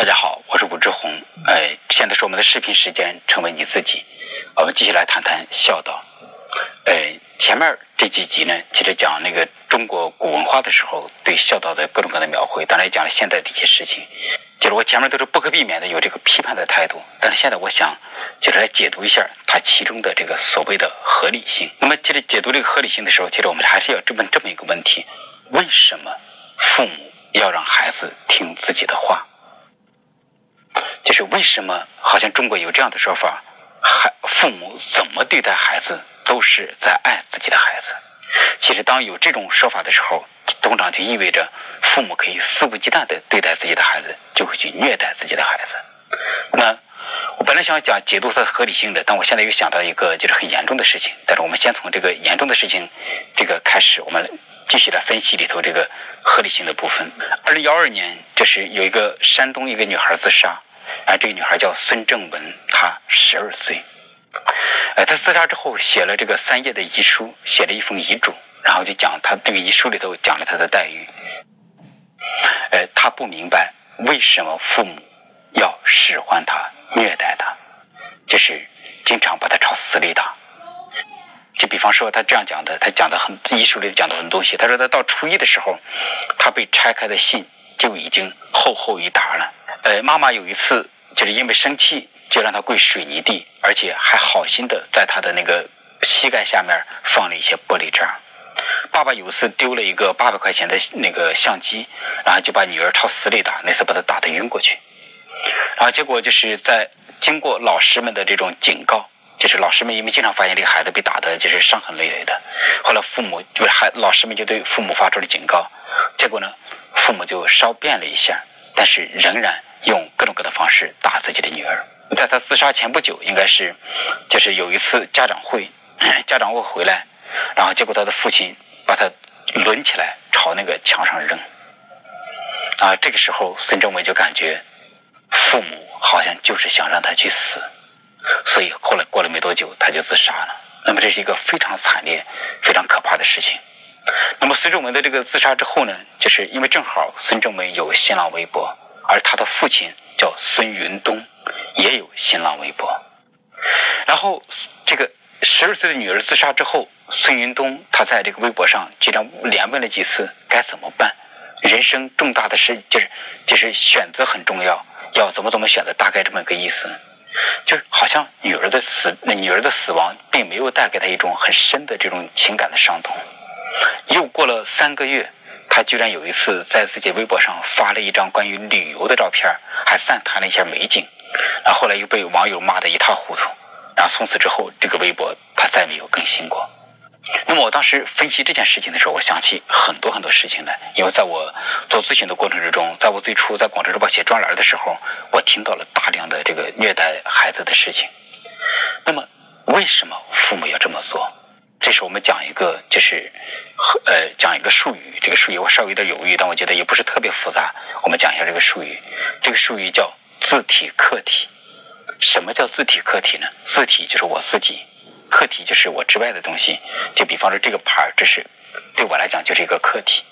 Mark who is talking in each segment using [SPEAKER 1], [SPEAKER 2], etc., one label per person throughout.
[SPEAKER 1] 大家好，我是武志红。哎，现在是我们的视频时间，成为你自己。我们继续来谈谈孝道。哎，前面这几集呢，其实讲那个中国古文化的时候，对孝道的各种各样的描绘，当然也讲了现在的一些事情。就是我前面都是不可避免的有这个批判的态度，但是现在我想就是来解读一下它其中的这个所谓的合理性。那么，其实解读这个合理性的时候，其实我们还是要问这么一个问题：为什么父母要让孩子听自己的话？为什么好像中国有这样的说法，孩父母怎么对待孩子都是在爱自己的孩子。其实当有这种说法的时候，通常就意味着父母可以肆无忌惮的对待自己的孩子，就会去虐待自己的孩子。那我本来想讲解读它的合理性的，但我现在又想到一个就是很严重的事情。但是我们先从这个严重的事情这个开始，我们继续来分析里头这个合理性的部分。二零幺二年，这是有一个山东一个女孩自杀。啊，这个女孩叫孙正文，她十二岁。哎，她自杀之后写了这个三页的遗书，写了一封遗嘱，然后就讲她那个遗书里头讲了她的待遇。呃，她不明白为什么父母要使唤她、虐待她，就是经常把她朝死里打。就比方说，她这样讲的，她讲的很遗书里讲的很多东西。她说，她到初一的时候，她被拆开的信就已经厚厚一沓了。呃，妈妈有一次就是因为生气，就让他跪水泥地，而且还好心的在他的那个膝盖下面放了一些玻璃渣。爸爸有一次丢了一个八百块钱的那个相机，然后就把女儿朝死里打，那次把她打得晕过去。然后结果就是在经过老师们的这种警告，就是老师们因为经常发现这个孩子被打的就是伤痕累累的，后来父母就是孩老师们就对父母发出了警告，结果呢，父母就稍变了一下，但是仍然。用各种各的方式打自己的女儿。在他自杀前不久，应该是就是有一次家长会，家长会回来，然后结果他的父亲把他抡起来朝那个墙上扔。啊，这个时候孙正伟就感觉父母好像就是想让他去死，所以后来过了没多久他就自杀了。那么这是一个非常惨烈、非常可怕的事情。那么孙正伟的这个自杀之后呢，就是因为正好孙正伟有新浪微博。而他的父亲叫孙云东，也有新浪微博。然后，这个十二岁的女儿自杀之后，孙云东他在这个微博上居然连问了几次该怎么办。人生重大的事就是就是选择很重要，要怎么怎么选择，大概这么个意思。就是好像女儿的死，那女儿的死亡并没有带给他一种很深的这种情感的伤痛。又过了三个月。他居然有一次在自己微博上发了一张关于旅游的照片，还赞叹了一下美景，然后后来又被网友骂得一塌糊涂，然后从此之后这个微博他再没有更新过。那么我当时分析这件事情的时候，我想起很多很多事情来，因为在我做咨询的过程之中，在我最初在广州日报写专栏的时候，我听到了大量的这个虐待孩子的事情。那么为什么父母要这么做？这是我们讲一个，就是呃讲一个术语。这个术语我稍微有点犹豫，但我觉得也不是特别复杂。我们讲一下这个术语。这个术语叫自体客体。什么叫自体客体呢？自体就是我自己，客体就是我之外的东西。就比方说这个牌这是对我来讲就是一个客体。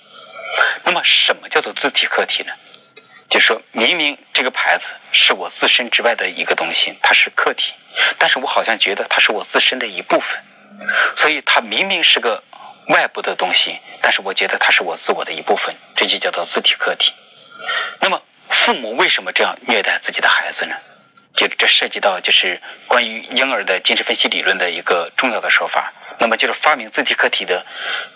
[SPEAKER 1] 那么什么叫做自体客体呢？就是说明明这个牌子是我自身之外的一个东西，它是客体，但是我好像觉得它是我自身的一部分。所以，它明明是个外部的东西，但是我觉得它是我自我的一部分，这就叫做自体客体。那么，父母为什么这样虐待自己的孩子呢？就这涉及到就是关于婴儿的精神分析理论的一个重要的说法。那么，就是发明自体客体的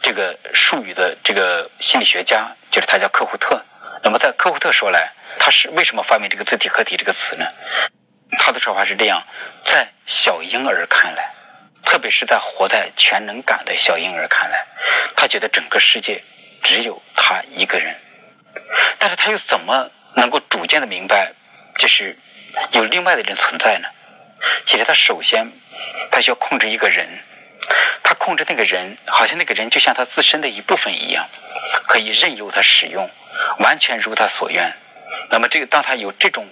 [SPEAKER 1] 这个术语的这个心理学家，就是他叫科胡特。那么，在科胡特说来，他是为什么发明这个自体客体这个词呢？他的说法是这样：在小婴儿看来。特别是在活在全能感的小婴儿看来，他觉得整个世界只有他一个人，但是他又怎么能够逐渐的明白，就是有另外的人存在呢？其实他首先他需要控制一个人，他控制那个人，好像那个人就像他自身的一部分一样，可以任由他使用，完全如他所愿。那么这个当他有这种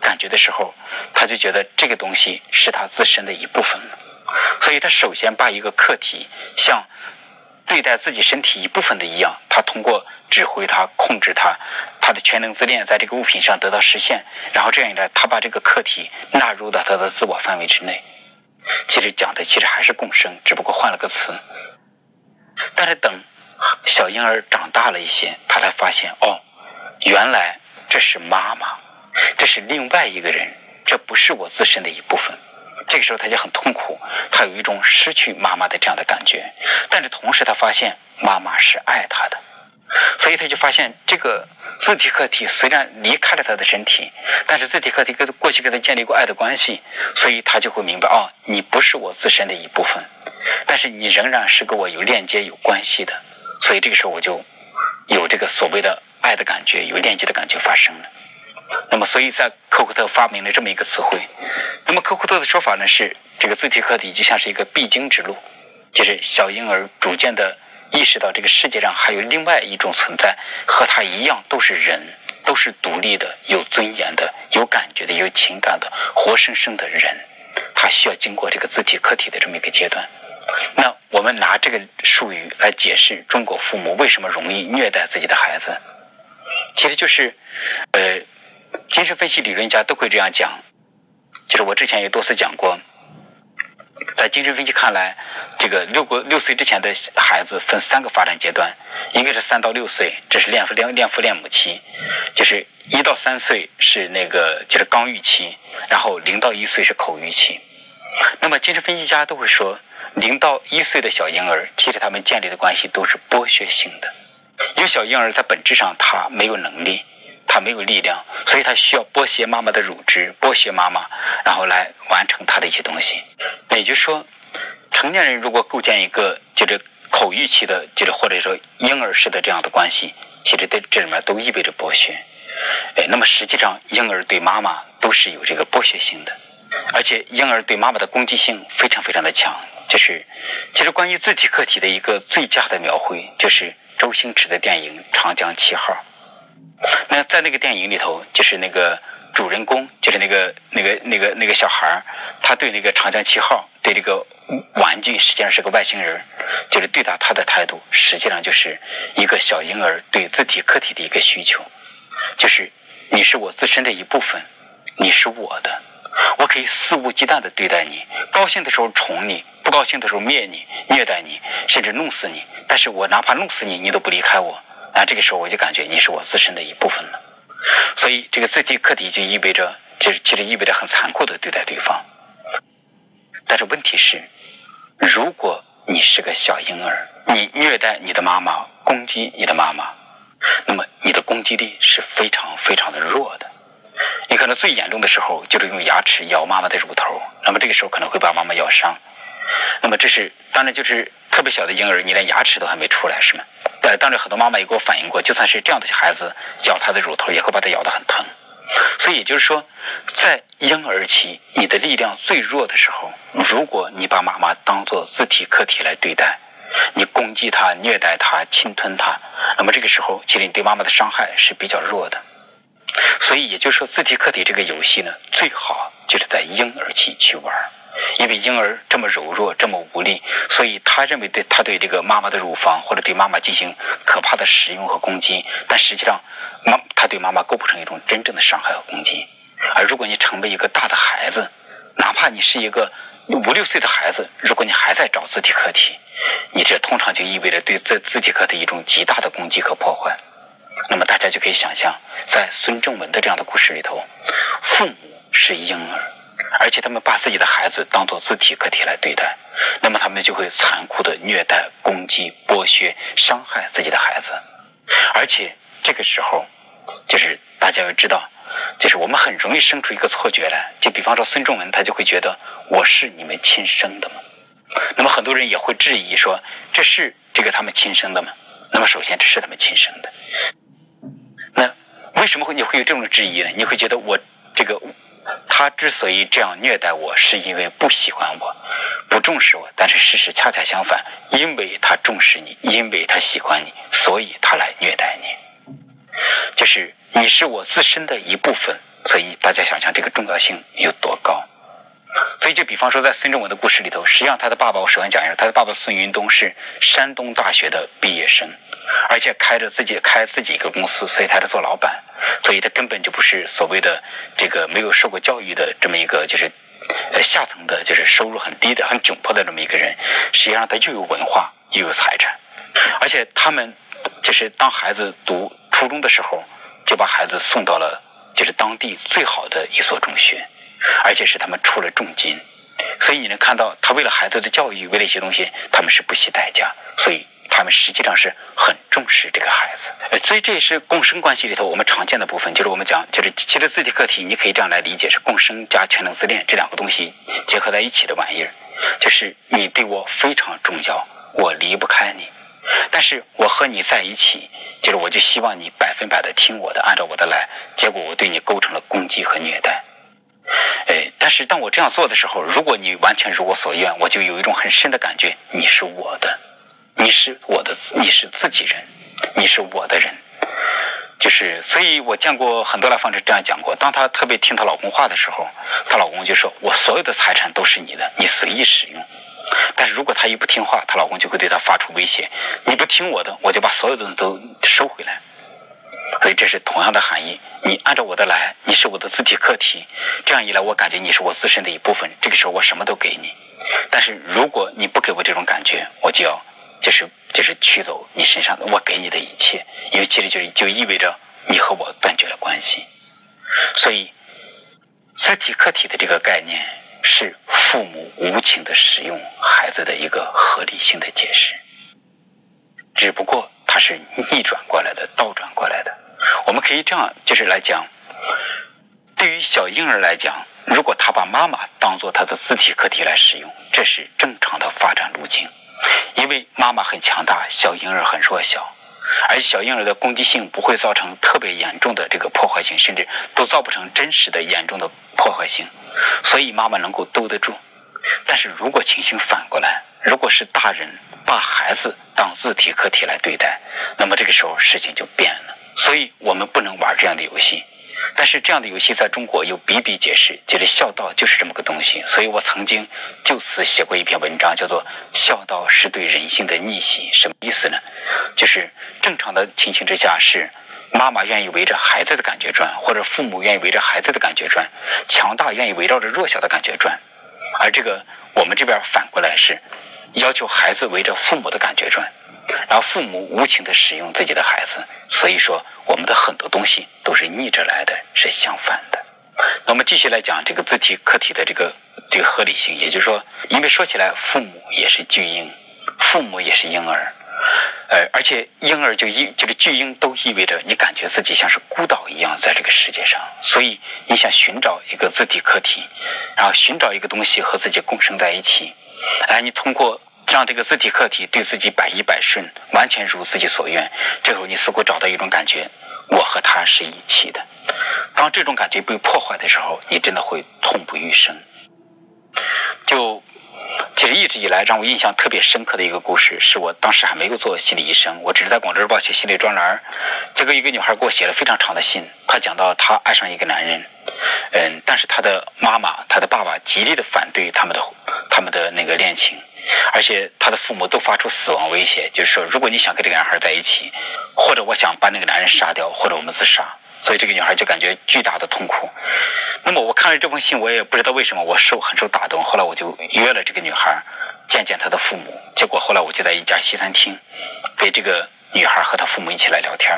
[SPEAKER 1] 感觉的时候，他就觉得这个东西是他自身的一部分了。所以，他首先把一个客体像对待自己身体一部分的一样，他通过指挥他、控制他，他的全能自恋在这个物品上得到实现，然后这样一来，他把这个客体纳入到他的自我范围之内。其实讲的其实还是共生，只不过换了个词。但是等小婴儿长大了一些，他才发现哦，原来这是妈妈，这是另外一个人，这不是我自身的一部分。这个时候他就很痛苦，他有一种失去妈妈的这样的感觉。但是同时他发现妈妈是爱他的，所以他就发现这个自体客体虽然离开了他的身体，但是自体客体跟过去跟他建立过爱的关系，所以他就会明白哦，你不是我自身的一部分，但是你仍然是跟我有链接有关系的。所以这个时候我就有这个所谓的爱的感觉，有链接的感觉发生了。那么，所以在科库特发明了这么一个词汇。那么，科库特的说法呢是，这个自体客体就像是一个必经之路，就是小婴儿逐渐的意识到这个世界上还有另外一种存在，和他一样都是人，都是独立的、有尊严的、有感觉的、有情感的、活生生的人。他需要经过这个自体客体的这么一个阶段。那我们拿这个术语来解释中国父母为什么容易虐待自己的孩子，其实就是，呃。精神分析理论家都会这样讲，就是我之前也多次讲过，在精神分析看来，这个六个六岁之前的孩子分三个发展阶段，一个是三到六岁，这是恋父恋恋父恋母期，就是一到三岁是那个就是刚预期，然后零到一岁是口欲期。那么精神分析家都会说，零到一岁的小婴儿，其实他们建立的关系都是剥削性的，因为小婴儿在本质上他没有能力。他没有力量，所以他需要剥削妈妈的乳汁，剥削妈妈，然后来完成他的一些东西。也就是说，成年人如果构建一个就是口欲期的，就是或者说婴儿式的这样的关系，其实在这里面都意味着剥削。哎，那么实际上婴儿对妈妈都是有这个剥削性的，而且婴儿对妈妈的攻击性非常非常的强。就是其实关于自体客体的一个最佳的描绘，就是周星驰的电影《长江七号》。那在那个电影里头，就是那个主人公，就是那个那个那个那个小孩他对那个长江七号，对这个玩具实际上是个外星人，就是对待他的态度，实际上就是一个小婴儿对自体客体的一个需求，就是你是我自身的一部分，你是我的，我可以肆无忌惮的对待你，高兴的时候宠你，不高兴的时候灭你、虐待你，甚至弄死你，但是我哪怕弄死你，你都不离开我。那这个时候我就感觉你是我自身的一部分了，所以这个自体客体就意味着，就是其实意味着很残酷的对待对方。但是问题是，如果你是个小婴儿，你虐待你的妈妈，攻击你的妈妈，那么你的攻击力是非常非常的弱的。你可能最严重的时候就是用牙齿咬妈妈的乳头，那么这个时候可能会把妈妈咬伤。那么这是当然就是特别小的婴儿，你连牙齿都还没出来，是吗？对，当然很多妈妈也给我反映过，就算是这样的孩子咬他的乳头，也会把他咬得很疼。所以也就是说，在婴儿期你的力量最弱的时候，如果你把妈妈当做自体客体来对待，你攻击她、虐待她、侵吞她，那么这个时候其实你对妈妈的伤害是比较弱的。所以也就是说，自体客体这个游戏呢，最好就是在婴儿期去玩。因为婴儿这么柔弱，这么无力，所以他认为对他对这个妈妈的乳房或者对妈妈进行可怕的使用和攻击，但实际上，妈他对妈妈构不成一种真正的伤害和攻击。而如果你成为一个大的孩子，哪怕你是一个五六岁的孩子，如果你还在找自体客体，你这通常就意味着对自自体客体一种极大的攻击和破坏。那么大家就可以想象，在孙正文的这样的故事里头，父母是婴儿。而且他们把自己的孩子当做自体客体来对待，那么他们就会残酷的虐待、攻击、剥削、伤害自己的孩子。而且这个时候，就是大家要知道，就是我们很容易生出一个错觉来，就比方说孙仲文，他就会觉得我是你们亲生的吗？那么很多人也会质疑说，这是这个他们亲生的吗？那么首先这是他们亲生的。那为什么会你会有这种质疑呢？你会觉得我这个？他之所以这样虐待我，是因为不喜欢我，不重视我。但是事实恰恰相反，因为他重视你，因为他喜欢你，所以他来虐待你。就是你是我自身的一部分，所以大家想想这个重要性有多高。所以，就比方说，在孙正文的故事里头，实际上他的爸爸，我首先讲一下，他的爸爸孙云东是山东大学的毕业生，而且开着自己开自己一个公司，所以他是做老板，所以他根本就不是所谓的这个没有受过教育的这么一个就是呃下层的，就是收入很低的、很窘迫的这么一个人。实际上，他又有文化又有财产，而且他们就是当孩子读初中的时候，就把孩子送到了就是当地最好的一所中学。而且是他们出了重金，所以你能看到他为了孩子的教育，为了一些东西，他们是不惜代价。所以他们实际上是很重视这个孩子。所以这也是共生关系里头我们常见的部分，就是我们讲，就是其实自体客体，你可以这样来理解，是共生加全能自恋这两个东西结合在一起的玩意儿。就是你对我非常重要，我离不开你，但是我和你在一起，就是我就希望你百分百的听我的，按照我的来，结果我对你构成了攻击和虐待。哎，但是当我这样做的时候，如果你完全如我所愿，我就有一种很深的感觉，你是我的，你是我的，你是自己人，你是我的人。就是，所以我见过很多来访者这样讲过：，当她特别听她老公话的时候，她老公就说：“我所有的财产都是你的，你随意使用。”但是如果她一不听话，她老公就会对她发出威胁：“你不听我的，我就把所有的东西都收回来。”所以这是同样的含义。你按照我的来，你是我的自体客体，这样一来，我感觉你是我自身的一部分。这个时候，我什么都给你。但是如果你不给我这种感觉，我就要就是就是取走你身上的我给你的一切，因为其实就是就意味着你和我断绝了关系。所以，自体客体的这个概念是父母无情的使用孩子的一个合理性的解释，只不过它是逆转过来的，倒转过来的。我们可以这样，就是来讲，对于小婴儿来讲，如果他把妈妈当做他的自体客体来使用，这是正常的发展路径，因为妈妈很强大，小婴儿很弱小，而小婴儿的攻击性不会造成特别严重的这个破坏性，甚至都造不成真实的严重的破坏性，所以妈妈能够兜得住。但是如果情形反过来，如果是大人把孩子当自体客体来对待，那么这个时候事情就变了。所以我们不能玩这样的游戏，但是这样的游戏在中国又比比皆是。觉得孝道就是这么个东西，所以我曾经就此写过一篇文章，叫做《孝道是对人性的逆袭》。什么意思呢？就是正常的情形之下是妈妈愿意围着孩子的感觉转，或者父母愿意围着孩子的感觉转，强大愿意围绕着弱小的感觉转。而这个我们这边反过来是要求孩子围着父母的感觉转。然后父母无情的使用自己的孩子，所以说我们的很多东西都是逆着来的，是相反的。那我们继续来讲这个自体客体的这个这个合理性，也就是说，因为说起来，父母也是巨婴，父母也是婴儿，呃，而且婴儿就意就是巨婴都意味着你感觉自己像是孤岛一样在这个世界上，所以你想寻找一个自体客体，然后寻找一个东西和自己共生在一起，哎，你通过。让这个自体客体对自己百依百顺，完全如自己所愿。这时候你似乎找到一种感觉，我和他是一起的。当这种感觉被破坏的时候，你真的会痛不欲生。就其实一直以来让我印象特别深刻的一个故事，是我当时还没有做心理医生，我只是在《广州日报》写心理专栏。这个一个女孩给我写了非常长的信，她讲到她爱上一个男人，嗯，但是她的妈妈、她的爸爸极力的反对他们的他们的那个恋情。而且他的父母都发出死亡威胁，就是说，如果你想跟这个男孩在一起，或者我想把那个男人杀掉，或者我们自杀。所以这个女孩就感觉巨大的痛苦。那么我看了这封信，我也不知道为什么我受很受打动。后来我就约了这个女孩见见她的父母。结果后来我就在一家西餐厅，给这个女孩和她父母一起来聊天。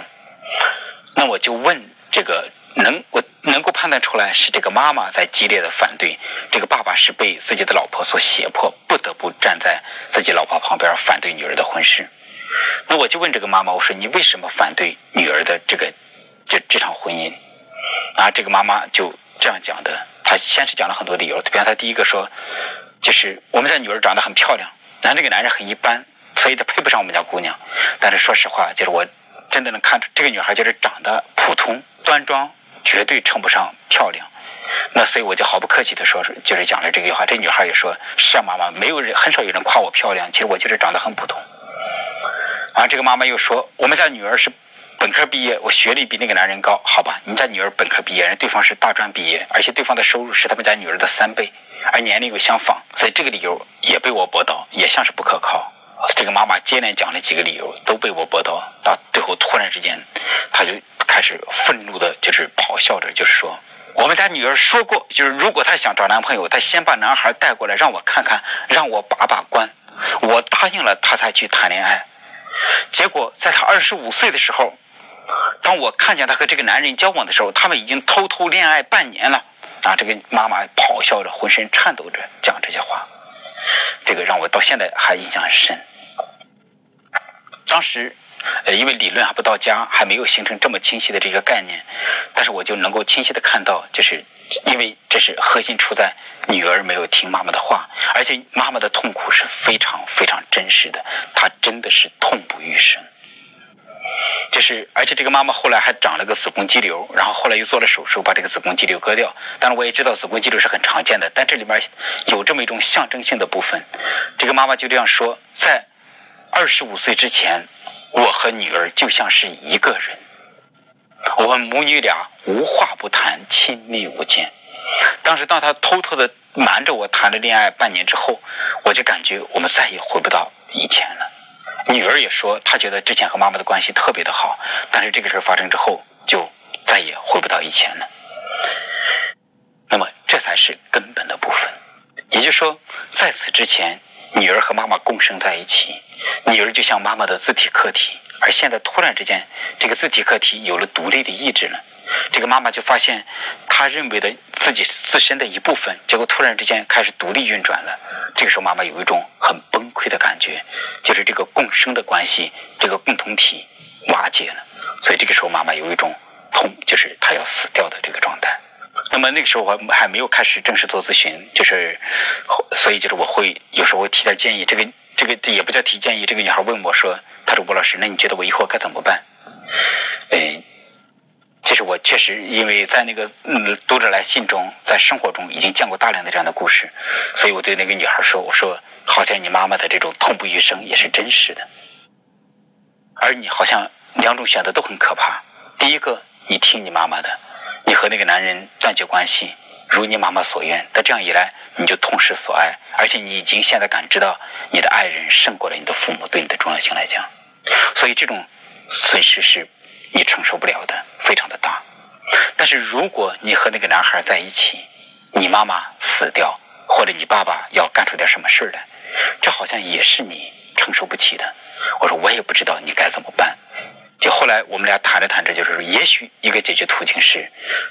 [SPEAKER 1] 那我就问这个。能我能够判断出来是这个妈妈在激烈的反对，这个爸爸是被自己的老婆所胁迫，不得不站在自己老婆旁边反对女儿的婚事。那我就问这个妈妈，我说你为什么反对女儿的这个这这场婚姻？啊，这个妈妈就这样讲的，她先是讲了很多理由，比方她第一个说，就是我们家女儿长得很漂亮，然后这个男人很一般，所以他配不上我们家姑娘。但是说实话，就是我真的能看出这个女孩就是长得普通端庄。绝对称不上漂亮，那所以我就毫不客气的说，就是讲了这句话。这女孩也说：“是啊，妈妈，没有人，很少有人夸我漂亮。其实我就是长得很普通。”然后这个妈妈又说：“我们家女儿是本科毕业，我学历比那个男人高，好吧？你家女儿本科毕业，人对方是大专毕业，而且对方的收入是他们家女儿的三倍，而年龄又相仿，所以这个理由也被我驳倒，也像是不可靠。这个妈妈接连讲了几个理由，都被我驳倒。到最后突然之间，她就开始愤怒的，就是咆哮着，就是说：“我们家女儿说过，就是如果她想找男朋友，她先把男孩带过来让我看看，让我把把关。我答应了，她才去谈恋爱。结果在她二十五岁的时候，当我看见她和这个男人交往的时候，他们已经偷偷恋爱半年了。啊，这个妈妈咆哮着，浑身颤抖着讲这些话。”这个让我到现在还印象很深。当时，呃，因为理论还不到家，还没有形成这么清晰的这个概念，但是我就能够清晰的看到，就是因为这是核心出在女儿没有听妈妈的话，而且妈妈的痛苦是非常非常真实的，她真的是痛不欲生。就是，而且这个妈妈后来还长了个子宫肌瘤，然后后来又做了手术，把这个子宫肌瘤割掉。当然，我也知道子宫肌瘤是很常见的，但这里面有这么一种象征性的部分。这个妈妈就这样说：在二十五岁之前，我和女儿就像是一个人，我们母女俩无话不谈，亲密无间。当时，当她偷偷的瞒着我谈了恋爱半年之后，我就感觉我们再也回不到以前了。女儿也说，她觉得之前和妈妈的关系特别的好，但是这个事发生之后，就再也回不到以前了。那么，这才是根本的部分。也就是说，在此之前，女儿和妈妈共生在一起，女儿就像妈妈的自体客体，而现在突然之间，这个自体客体有了独立的意志了。这个妈妈就发现，她认为的自己自身的一部分，结果突然之间开始独立运转了。这个时候，妈妈有一种很崩溃的感觉，就是这个共生的关系，这个共同体瓦解了。所以这个时候，妈妈有一种痛，就是她要死掉的这个状态。那么那个时候我还没有开始正式做咨询，就是，所以就是我会有时候会提点建议。这个这个也不叫提建议。这个女孩问我说：“她说吴老师，那你觉得我以后该怎么办？”嗯。其实我确实因为在那个嗯读者来信中，在生活中已经见过大量的这样的故事，所以我对那个女孩说：“我说，好像你妈妈的这种痛不欲生也是真实的，而你好像两种选择都很可怕。第一个，你听你妈妈的，你和那个男人断绝关系，如你妈妈所愿。但这样一来，你就痛失所爱，而且你已经现在感知到你的爱人胜过了你的父母对你的重要性来讲，所以这种损失是。”你承受不了的，非常的大。但是如果你和那个男孩在一起，你妈妈死掉，或者你爸爸要干出点什么事来，这好像也是你承受不起的。我说我也不知道你该怎么办。就后来我们俩谈着谈着，就是说，也许一个解决途径是，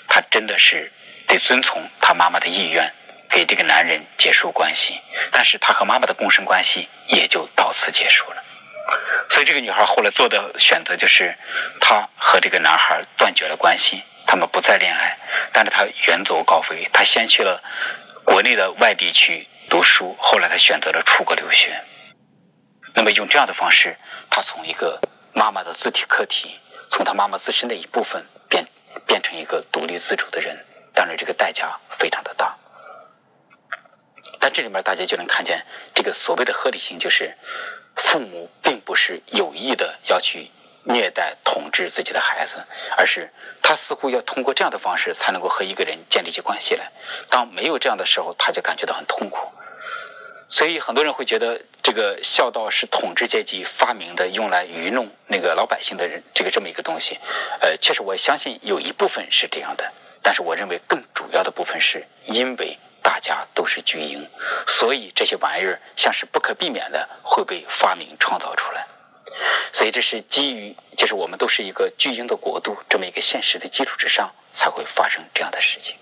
[SPEAKER 1] 他真的是得遵从他妈妈的意愿，给这个男人结束关系。但是他和妈妈的共生关系也就到此结束了。所以这个女孩后来做的选择就是，她和这个男孩断绝了关系，他们不再恋爱。但是她远走高飞，她先去了国内的外地去读书，后来她选择了出国留学。那么用这样的方式，她从一个妈妈的自体客体，从他妈妈自身的一部分变变成一个独立自主的人。当然，这个代价非常的大。但这里面大家就能看见，这个所谓的合理性就是。父母并不是有意的要去虐待、统治自己的孩子，而是他似乎要通过这样的方式才能够和一个人建立起关系来。当没有这样的时候，他就感觉到很痛苦。所以很多人会觉得，这个孝道是统治阶级发明的，用来愚弄那个老百姓的人，这个这么一个东西。呃，确实，我相信有一部分是这样的，但是我认为更主要的部分是因为。大家都是巨婴，所以这些玩意儿像是不可避免的会被发明创造出来。所以这是基于，就是我们都是一个巨婴的国度这么一个现实的基础之上，才会发生这样的事情。